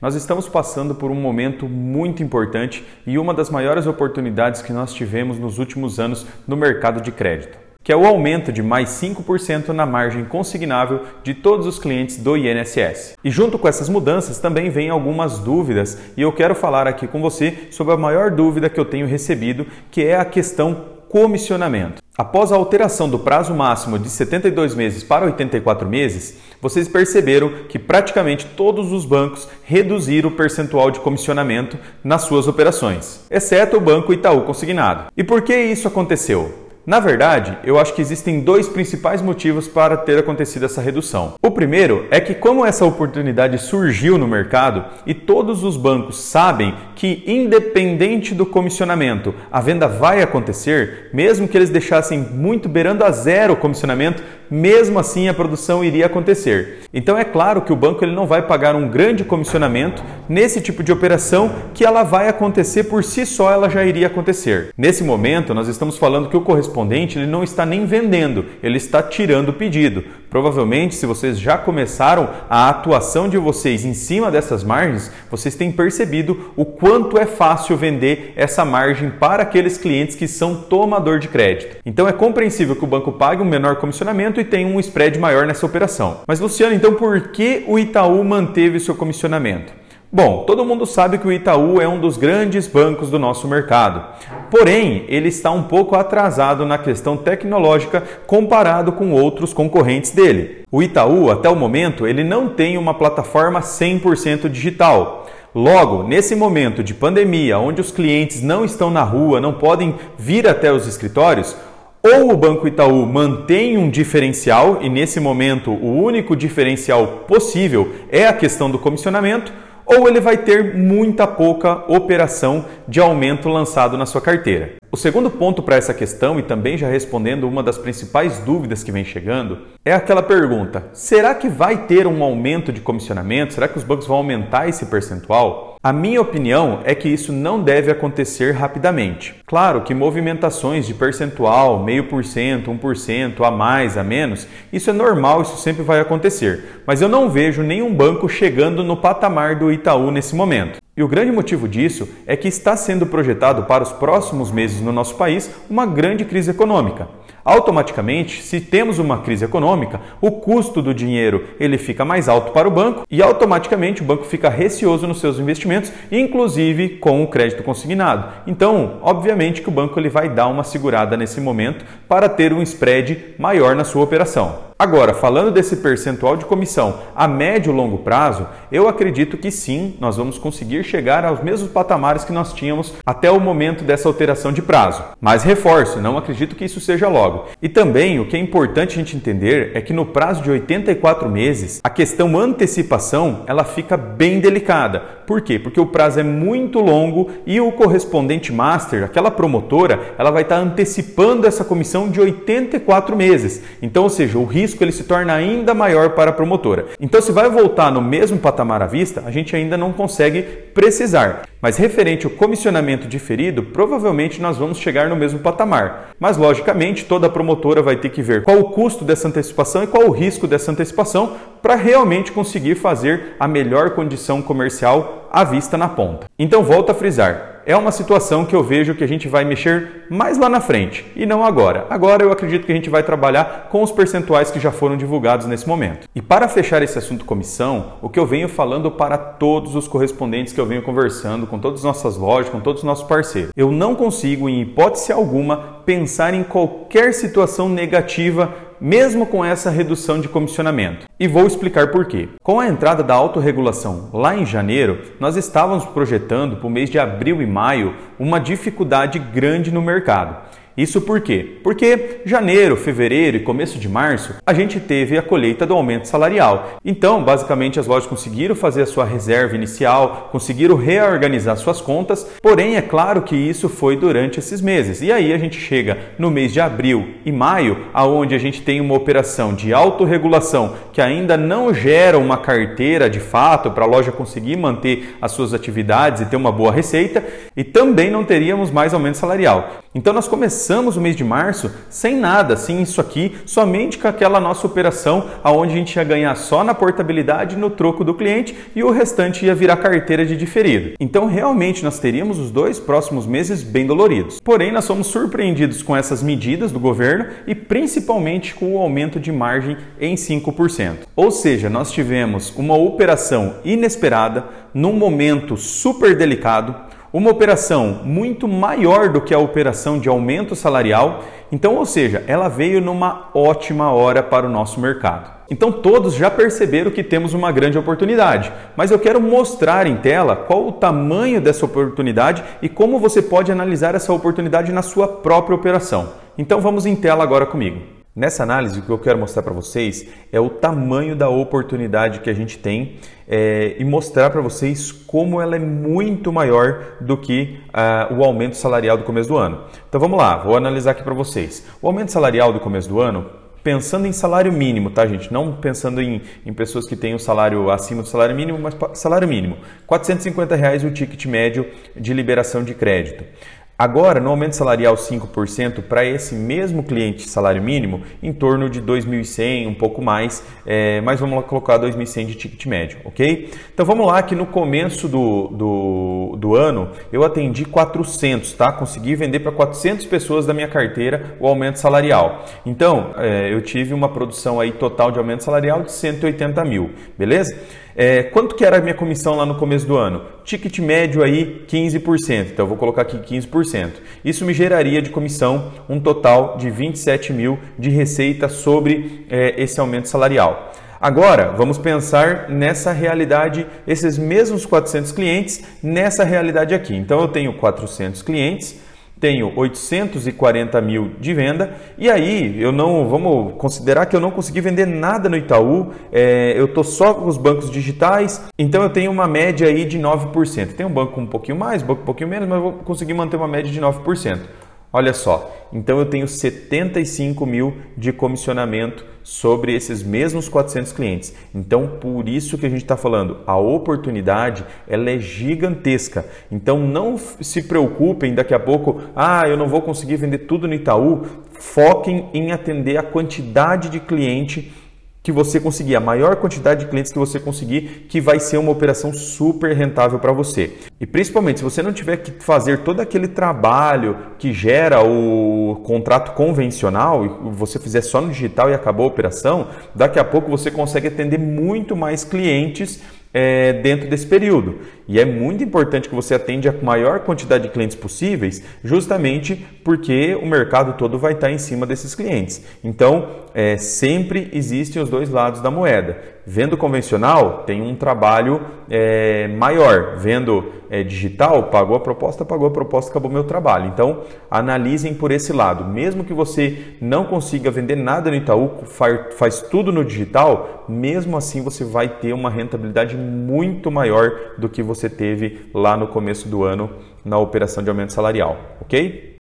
Nós estamos passando por um momento muito importante e uma das maiores oportunidades que nós tivemos nos últimos anos no mercado de crédito, que é o aumento de mais 5% na margem consignável de todos os clientes do INSS. E junto com essas mudanças também vem algumas dúvidas e eu quero falar aqui com você sobre a maior dúvida que eu tenho recebido, que é a questão comissionamento. Após a alteração do prazo máximo de 72 meses para 84 meses, vocês perceberam que praticamente todos os bancos reduziram o percentual de comissionamento nas suas operações, exceto o Banco Itaú Consignado. E por que isso aconteceu? Na verdade, eu acho que existem dois principais motivos para ter acontecido essa redução. O primeiro é que, como essa oportunidade surgiu no mercado e todos os bancos sabem que, independente do comissionamento, a venda vai acontecer, mesmo que eles deixassem muito beirando a zero o comissionamento, mesmo assim a produção iria acontecer. Então é claro que o banco ele não vai pagar um grande comissionamento nesse tipo de operação que ela vai acontecer por si só, ela já iria acontecer. Nesse momento, nós estamos falando que o correspondente ele não está nem vendendo, ele está tirando o pedido. Provavelmente, se vocês já começaram a atuação de vocês em cima dessas margens, vocês têm percebido o quanto é fácil vender essa margem para aqueles clientes que são tomador de crédito. Então é compreensível que o banco pague um menor comissionamento e tenha um spread maior nessa operação. Mas Luciano, então por que o Itaú manteve seu comissionamento? Bom, todo mundo sabe que o Itaú é um dos grandes bancos do nosso mercado. Porém, ele está um pouco atrasado na questão tecnológica comparado com outros concorrentes dele. O Itaú, até o momento, ele não tem uma plataforma 100% digital. Logo, nesse momento de pandemia, onde os clientes não estão na rua, não podem vir até os escritórios, ou o Banco Itaú mantém um diferencial, e nesse momento o único diferencial possível é a questão do comissionamento, ou ele vai ter muita pouca operação de aumento lançado na sua carteira. O segundo ponto para essa questão, e também já respondendo uma das principais dúvidas que vem chegando, é aquela pergunta: será que vai ter um aumento de comissionamento? Será que os bancos vão aumentar esse percentual? A minha opinião é que isso não deve acontecer rapidamente. Claro que movimentações de percentual, meio por cento, um por cento, a mais, a menos, isso é normal, isso sempre vai acontecer. Mas eu não vejo nenhum banco chegando no patamar do Itaú nesse momento. E o grande motivo disso é que está sendo projetado para os próximos meses no nosso país uma grande crise econômica. Automaticamente, se temos uma crise econômica, o custo do dinheiro ele fica mais alto para o banco e automaticamente o banco fica receoso nos seus investimentos, inclusive com o crédito consignado. Então, obviamente que o banco ele vai dar uma segurada nesse momento para ter um spread maior na sua operação. Agora, falando desse percentual de comissão a médio e longo prazo, eu acredito que sim, nós vamos conseguir chegar aos mesmos patamares que nós tínhamos até o momento dessa alteração de prazo. Mas reforço, não acredito que isso seja logo. E também o que é importante a gente entender é que no prazo de 84 meses, a questão antecipação, ela fica bem delicada. Por quê? Porque o prazo é muito longo e o correspondente master, aquela promotora, ela vai estar antecipando essa comissão de 84 meses. Então, ou seja, o risco risco ele se torna ainda maior para a promotora. Então, se vai voltar no mesmo patamar à vista, a gente ainda não consegue precisar. Mas referente ao comissionamento diferido, provavelmente nós vamos chegar no mesmo patamar. Mas logicamente, toda promotora vai ter que ver qual o custo dessa antecipação e qual o risco dessa antecipação para realmente conseguir fazer a melhor condição comercial à vista na ponta. Então, volto a frisar é uma situação que eu vejo que a gente vai mexer mais lá na frente e não agora. Agora eu acredito que a gente vai trabalhar com os percentuais que já foram divulgados nesse momento. E para fechar esse assunto comissão, o que eu venho falando para todos os correspondentes que eu venho conversando com todas as nossas lojas, com todos os nossos parceiros, eu não consigo, em hipótese alguma, pensar em qualquer situação negativa mesmo com essa redução de comissionamento. E vou explicar por quê. Com a entrada da autorregulação lá em janeiro, nós estávamos projetando para o mês de abril e maio uma dificuldade grande no mercado. Isso por quê? Porque janeiro, fevereiro e começo de março a gente teve a colheita do aumento salarial. Então, basicamente, as lojas conseguiram fazer a sua reserva inicial, conseguiram reorganizar suas contas, porém, é claro que isso foi durante esses meses. E aí a gente chega no mês de abril e maio, aonde a gente tem uma operação de autorregulação que ainda não gera uma carteira de fato para a loja conseguir manter as suas atividades e ter uma boa receita, e também não teríamos mais aumento salarial. Então nós começamos o mês de março sem nada, sem isso aqui, somente com aquela nossa operação aonde a gente ia ganhar só na portabilidade no troco do cliente e o restante ia virar carteira de diferido. Então realmente nós teríamos os dois próximos meses bem doloridos. Porém nós somos surpreendidos com essas medidas do governo e principalmente com o aumento de margem em 5%. Ou seja, nós tivemos uma operação inesperada num momento super delicado uma operação muito maior do que a operação de aumento salarial. Então, ou seja, ela veio numa ótima hora para o nosso mercado. Então, todos já perceberam que temos uma grande oportunidade, mas eu quero mostrar em tela qual o tamanho dessa oportunidade e como você pode analisar essa oportunidade na sua própria operação. Então, vamos em tela agora comigo. Nessa análise, o que eu quero mostrar para vocês é o tamanho da oportunidade que a gente tem é, e mostrar para vocês como ela é muito maior do que uh, o aumento salarial do começo do ano. Então vamos lá, vou analisar aqui para vocês. O aumento salarial do começo do ano, pensando em salário mínimo, tá, gente? Não pensando em, em pessoas que têm o salário acima do salário mínimo, mas salário mínimo. 450 reais o ticket médio de liberação de crédito. Agora, no aumento salarial 5%, para esse mesmo cliente salário mínimo, em torno de 2.100, um pouco mais, é, mas vamos lá colocar 2.100 de ticket médio, ok? Então vamos lá que no começo do, do, do ano eu atendi 400, tá? Consegui vender para 400 pessoas da minha carteira o aumento salarial. Então, é, eu tive uma produção aí total de aumento salarial de 180 mil, beleza? É, quanto que era a minha comissão lá no começo do ano? Ticket médio aí 15%, então eu vou colocar aqui 15%. Isso me geraria de comissão um total de 27 mil de receita sobre é, esse aumento salarial. Agora, vamos pensar nessa realidade, esses mesmos 400 clientes, nessa realidade aqui. Então, eu tenho 400 clientes, tenho 840 mil de venda e aí eu não vamos considerar que eu não consegui vender nada no Itaú, é, eu estou só com os bancos digitais, então eu tenho uma média aí de 9%. Tem um banco um pouquinho mais, banco um pouquinho menos, mas vou conseguir manter uma média de 9%. Olha só, então eu tenho 75 mil de comissionamento sobre esses mesmos 400 clientes. Então, por isso que a gente está falando, a oportunidade ela é gigantesca. Então, não se preocupem daqui a pouco, ah, eu não vou conseguir vender tudo no Itaú. Foquem em atender a quantidade de cliente que você conseguir, a maior quantidade de clientes que você conseguir, que vai ser uma operação super rentável para você. E principalmente se você não tiver que fazer todo aquele trabalho que gera o contrato convencional e você fizer só no digital e acabou a operação, daqui a pouco você consegue atender muito mais clientes é, dentro desse período. E é muito importante que você atende a maior quantidade de clientes possíveis, justamente porque o mercado todo vai estar em cima desses clientes. Então, é, sempre existem os dois lados da moeda. Vendo convencional, tem um trabalho é, maior. Vendo é, digital, pagou a proposta, pagou a proposta, acabou meu trabalho. Então, analisem por esse lado. Mesmo que você não consiga vender nada no Itaú, faz, faz tudo no digital, mesmo assim você vai ter uma rentabilidade muito maior do que você teve lá no começo do ano na operação de aumento salarial, ok?